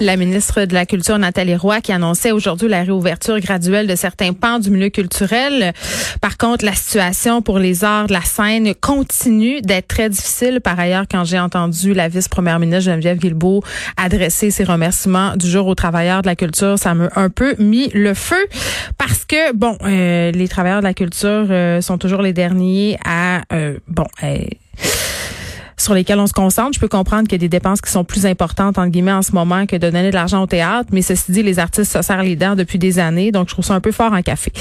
La ministre de la Culture, Nathalie Roy, qui annonçait aujourd'hui la réouverture graduelle de certains pans du milieu culturel. Par contre, la situation pour les arts de la scène continue d'être très difficile. Par ailleurs, quand j'ai entendu la vice-première ministre Geneviève Guilbeault adresser ses remerciements du jour aux travailleurs de la culture, ça m'a un peu mis le feu parce que, bon, euh, les travailleurs de la culture euh, sont toujours les derniers à, euh, bon, sur lesquels on se concentre. Je peux comprendre qu'il y a des dépenses qui sont plus importantes, entre guillemets, en ce moment que de donner de l'argent au théâtre. Mais ceci dit, les artistes se serrent les dents depuis des années. Donc, je trouve ça un peu fort en café.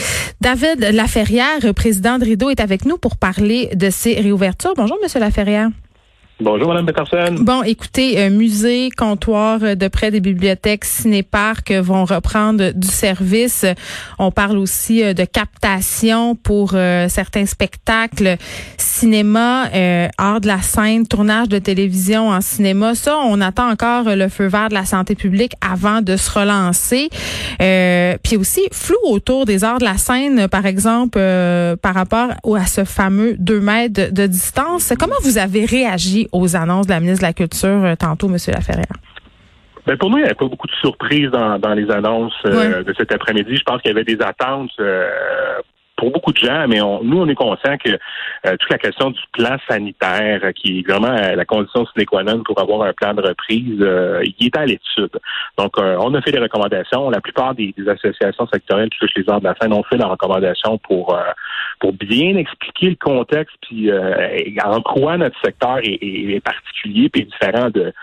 David Laferrière, président de Rideau, est avec nous pour parler de ces réouvertures. Bonjour, Monsieur Laferrière. Bonjour, Mme Peterson. Bon, écoutez, euh, musées, comptoirs euh, de près des bibliothèques, ciné-parcs vont reprendre du service. On parle aussi euh, de captation pour certains spectacles, cinéma, art de la scène, tournage de télévision en cinéma. Ça, on attend encore le feu vert de la santé publique avant de se relancer. puis aussi, flou autour des arts de la scène, par exemple, par rapport à ce fameux 2 mètres de distance. Comment vous avez réagi aux annonces de la ministre de la Culture euh, tantôt, M. Laferrière? Ben pour nous, il n'y avait pas beaucoup de surprises dans, les annonces euh, de cet après-midi. Je pense qu'il y avait des attentes euh, pour beaucoup de gens, mais nous, on est conscient que euh, toute la question du plan sanitaire, euh, qui est vraiment euh, la condition sine qua non pour avoir un plan de reprise, il est à l'étude. Donc, on a fait des recommandations. La plupart des, associations sectorielles qui touchent les arts de la scène ont fait des recommandations pour pour bien expliquer le contexte, puis en quoi notre secteur est, particulier puis différent de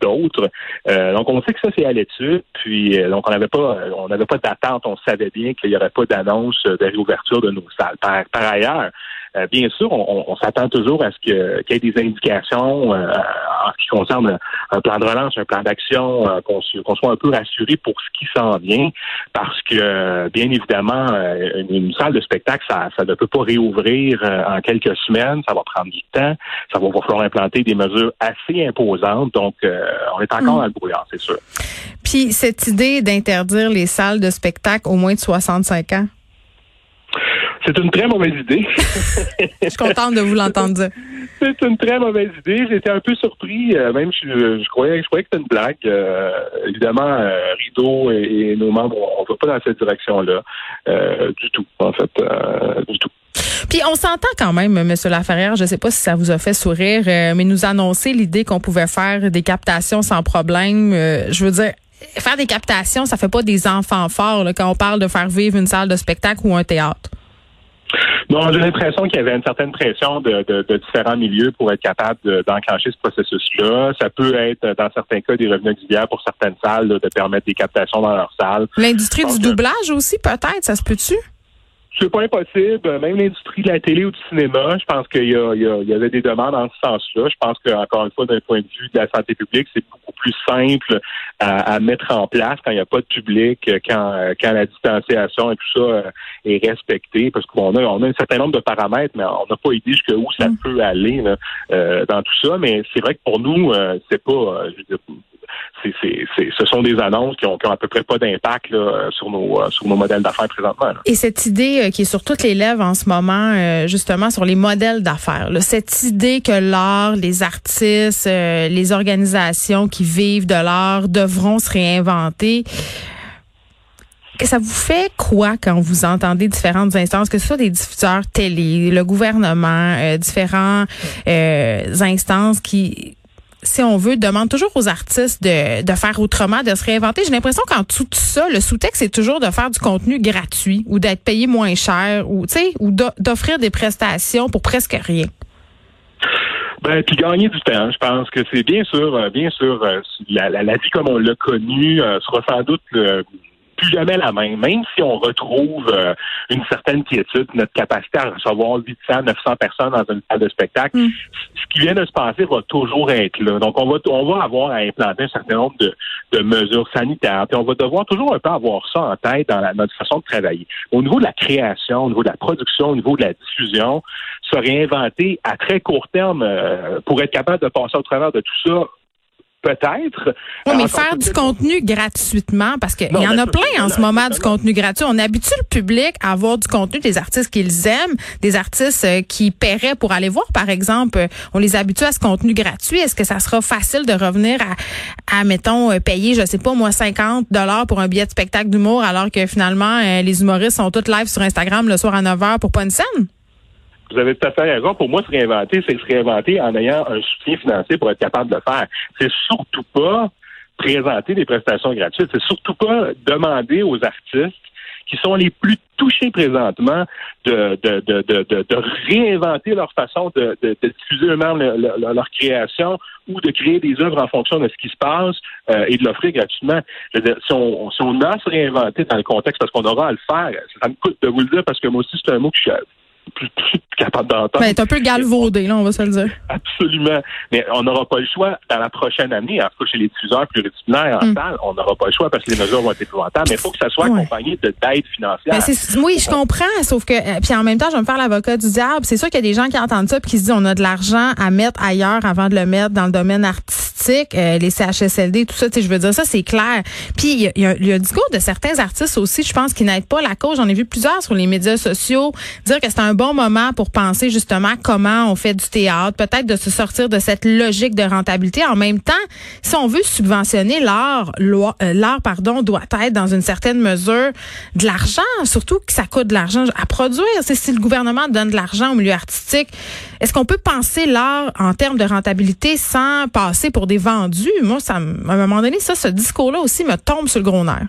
d'autres. donc, on sait que ça c'est à l'étude. Puis, donc, on n'avait pas on n'avait pas d'attente. On savait bien qu'il n'y aurait pas d'annonce de réouverture de nos salles. Par, ailleurs, euh, bien sûr, on, s'attend toujours à ce qu'il y ait des indications euh, en ce qui concerne un plan de relance, un plan d'action, euh, qu'on soit un peu rassuré pour ce qui s'en vient, parce que bien évidemment, une, salle de spectacle, ça, ne peut pas réouvrir en quelques semaines, ça va prendre du temps, ça va falloir implanter des mesures assez imposantes, donc on est encore mm. dans le brouillard, c'est sûr. Puis cette idée d'interdire les salles de spectacle au moins de 65 ans, c'est une très mauvaise idée. je suis contente de vous l'entendre dire. C'est une très mauvaise idée. J'étais un peu surpris. Euh, même je, je, croyais, je croyais que c'était une blague. Euh, évidemment, euh, Rideau et, nos membres, on ne va pas dans cette direction-là du tout, en fait, du tout. Puis on s'entend quand même, M. Laferrière, je ne sais pas si ça vous a fait sourire, mais nous annoncer l'idée qu'on pouvait faire des captations sans problème. je veux dire, faire des captations, ça fait pas des enfants forts quand on parle de faire vivre une salle de spectacle ou un théâtre. Non, j'ai l'impression qu'il y avait une certaine pression de, différents milieux pour être capable d'enclencher ce processus-là. Ça peut être, dans certains cas, des revenus auxiliaires pour certaines salles de permettre des captations dans leurs salles. L'industrie du doublage aussi, peut-être, ça se peut-tu? C'est pas impossible. Même l'industrie de la télé ou du cinéma, je pense qu'il y, y, avait des demandes en ce sens-là. Je pense qu'encore une fois, d'un point de vue de la santé publique, c'est beaucoup plus simple à, mettre en place quand il n'y a pas de public, quand, quand la distanciation et tout ça euh, est respecté. Parce qu'on a, on a un certain nombre de paramètres, mais on n'a pas idée jusqu'où ça mm. peut aller euh, dans tout ça. Mais c'est vrai que pour nous, euh, c'est pas, ce sont des annonces qui ont, à peu près pas d'impact sur nos euh, sur nos modèles d'affaires présentement. Et cette idée euh, qui est sur toutes les lèvres en ce moment, euh, justement sur les modèles d'affaires, cette idée que l'art, les artistes, les organisations qui vivent de l'art devront se réinventer. Ça vous fait quoi quand vous entendez différentes instances, que ce soit des diffuseurs télé, le gouvernement, différents instances qui si on veut, demande toujours aux artistes de, de faire autrement, de se réinventer. J'ai l'impression qu'en tout, ça, le sous-texte, c'est toujours de faire du contenu gratuit ou d'être payé moins cher ou, ou d'offrir des prestations pour presque rien. Ben, puis gagner du temps. Je pense que c'est bien sûr, euh, bien sûr, euh, la, la, vie comme on l'a connue euh, sera sans doute plus jamais la même. Même si on retrouve euh, une certaine quiétude, notre capacité à recevoir 800, 900 personnes dans une salle de spectacle, mm. ce qui vient de se passer va toujours être là. Donc, on va, on va avoir à implanter un certain nombre de, de mesures sanitaires. Puis on va devoir toujours un peu avoir ça en tête dans la, notre façon de travailler. Au niveau de la création, au niveau de la production, au niveau de la diffusion, se réinventer à très court terme euh, pour être capable de passer au travers de tout ça peut-être. Oui, mais faire du contenu gratuitement, parce qu'il y en a plein en ce moment du contenu gratuit. On habitue le public à avoir du contenu des artistes qu'ils aiment, des artistes euh, qui paieraient pour aller voir, par exemple. On les habitue à ce contenu gratuit. Est-ce que ça sera facile de revenir à, à mettons, euh, payer, je sais pas, moi, 50 dollars pour un billet de spectacle d'humour, alors que finalement, euh, les humoristes sont tous live sur Instagram le soir à 9 h pour pas une scène? Vous avez tout à fait raison. Pour moi, se réinventer, c'est se réinventer en ayant un soutien financier pour être capable de le faire. C'est surtout pas présenter des prestations gratuites. C'est surtout pas demander aux artistes qui sont les plus touchés présentement de, de, de, de, de réinventer leur façon de, de, diffuser eux-mêmes leur, création ou de créer des œuvres en fonction de ce qui se passe euh, et de l'offrir gratuitement. Je veux dire, si, on, si on a se réinventer dans le contexte, parce qu'on aura à le faire, ça me coûte de vous le dire parce que moi aussi, c'est un mot que je, plus, capable d'entendre. Ben, un peu galvaudé, là, on va se le dire. Absolument. Mais on n'aura pas le choix dans la prochaine année, en tout cas chez les diffuseurs pluridisciplinaires en mm. salle, on n'aura pas le choix parce que les mesures vont être épouvantables, mais il faut que ça soit accompagné d'aide financière. Ben, oui, je comprends, sauf que, euh, puis en même temps, je vais me faire l'avocat du diable. C'est sûr qu'il y a des gens qui entendent ça puis qui se disent on a de l'argent à mettre ailleurs avant de le mettre dans le domaine artistique, euh, les CHSLD, tout ça, je veux dire, ça, c'est clair. Puis il y, a, il y a le discours de certains artistes aussi, je pense, qui n'aident pas la cause. J'en ai vu plusieurs sur les médias sociaux dire que c'est un bon moment pour penser justement comment on fait du théâtre, peut-être de se sortir de cette logique de rentabilité. En même temps, si on veut subventionner l'art, euh, l'art pardon doit être dans une certaine mesure de l'argent, surtout que ça coûte de l'argent à produire. C'est si le gouvernement donne de l'argent au milieu artistique, est-ce qu'on peut penser l'art en termes de rentabilité sans passer pour des vendus? Moi, ça, à un moment donné, ça, ce discours-là aussi me tombe sur le gros nerf.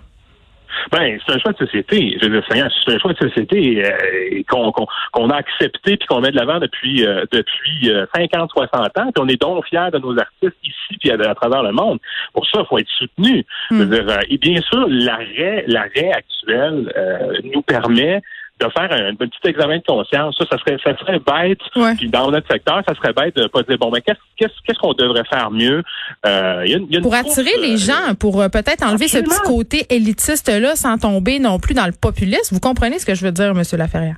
Ben, c'est un choix de société. Je veux dire, c'est un choix de société euh, qu'on a accepté puis qu'on met de l'avant depuis euh, depuis 50, euh, 60 ans. Puis on est donc fiers de nos artistes ici puis à, travers le monde. Pour ça, il faut être soutenu. Je veux hmm. dire, et bien sûr, l'arrêt l'arrêt actuel nous permet de faire un, petit examen de conscience. Ça, ça serait, ça serait bête. Puis dans notre secteur, ça serait bête de pas dire bon, mais qu'est-ce qu'est-ce qu'on devrait faire mieux? Euh, y a, y a Pour attirer les euh, gens, pour euh, peut-être enlever ce petit côté élitiste là, sans tomber non plus dans le populisme. Vous comprenez ce que je veux dire, Monsieur Laferrière?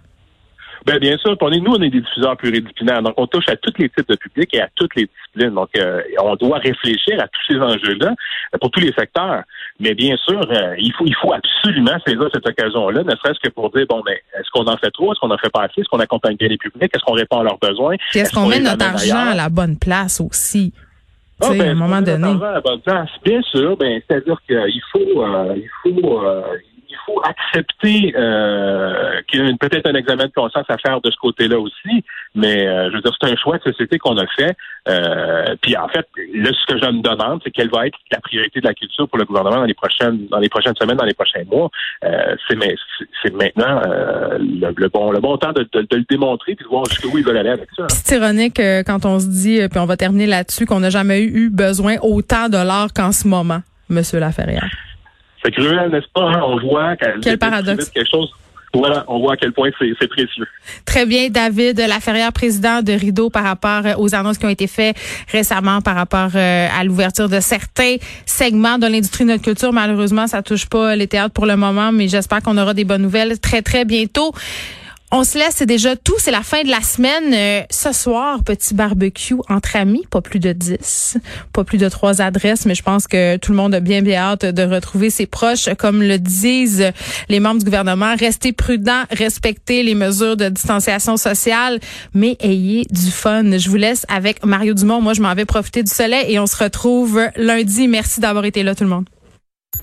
Ben, bien sûr, on est, nous, on est des diffuseurs pluridisciplinaires. Donc, on touche à tous les types de publics et à toutes les disciplines. Donc, euh, on doit réfléchir à tous ces enjeux-là pour tous les secteurs. Mais bien sûr, euh, il faut il faut absolument saisir cette occasion-là, ne serait-ce que pour dire, bon, ben, est-ce qu'on en fait trop? Est-ce qu'on en fait pas assez? Est-ce qu'on accompagne bien les publics? Est-ce qu'on répond à leurs besoins? Est-ce qu'on met notre argent à la bonne place aussi? Ah, ben, à un moment donné. À la bonne place. Bien sûr, ben, c'est-à-dire qu'il faut, il faut, faut accepter euh, qu'il y a peut-être un examen de conscience à faire de ce côté-là aussi, mais euh, je veux dire, c'est un choix de société qu'on a fait. Euh, puis en fait, là, ce que je me demande, c'est quelle va être la priorité de la culture pour le gouvernement dans les prochaines dans les prochaines semaines, dans les prochains mois. Euh, c'est maintenant euh, le, bon le bon temps de, de, le démontrer puis de voir jusqu'où ils veulent aller avec ça. C'est ironique quand on se dit, puis on va terminer là-dessus, qu'on n'a jamais eu besoin autant de l'art qu'en ce moment, Monsieur Laferrière. C'est cruel, n'est-ce pas? Hein? On voit Quel paradoxe. quelque chose voilà, on voit à quel point c'est précieux. Très bien, David Laferrière, président de Rideau, par rapport euh, aux annonces qui ont été faites récemment par rapport euh, à l'ouverture de certains segments de l'industrie de notre culture. Malheureusement, ça touche pas les théâtres pour le moment, mais j'espère qu'on aura des bonnes nouvelles très, très bientôt. On se laisse, c'est déjà tout. C'est la fin de la semaine. Euh, ce soir, petit barbecue entre amis, pas plus de 10, pas plus de trois adresses, mais je pense que tout le monde a bien, bien hâte de retrouver ses proches. Comme le disent les membres du gouvernement, restez prudents, respectez les mesures de distanciation sociale, mais ayez du fun. Je vous laisse avec Mario Dumont. Moi, je m'en vais profiter du soleil et on se retrouve lundi. Merci d'avoir été là, tout le monde.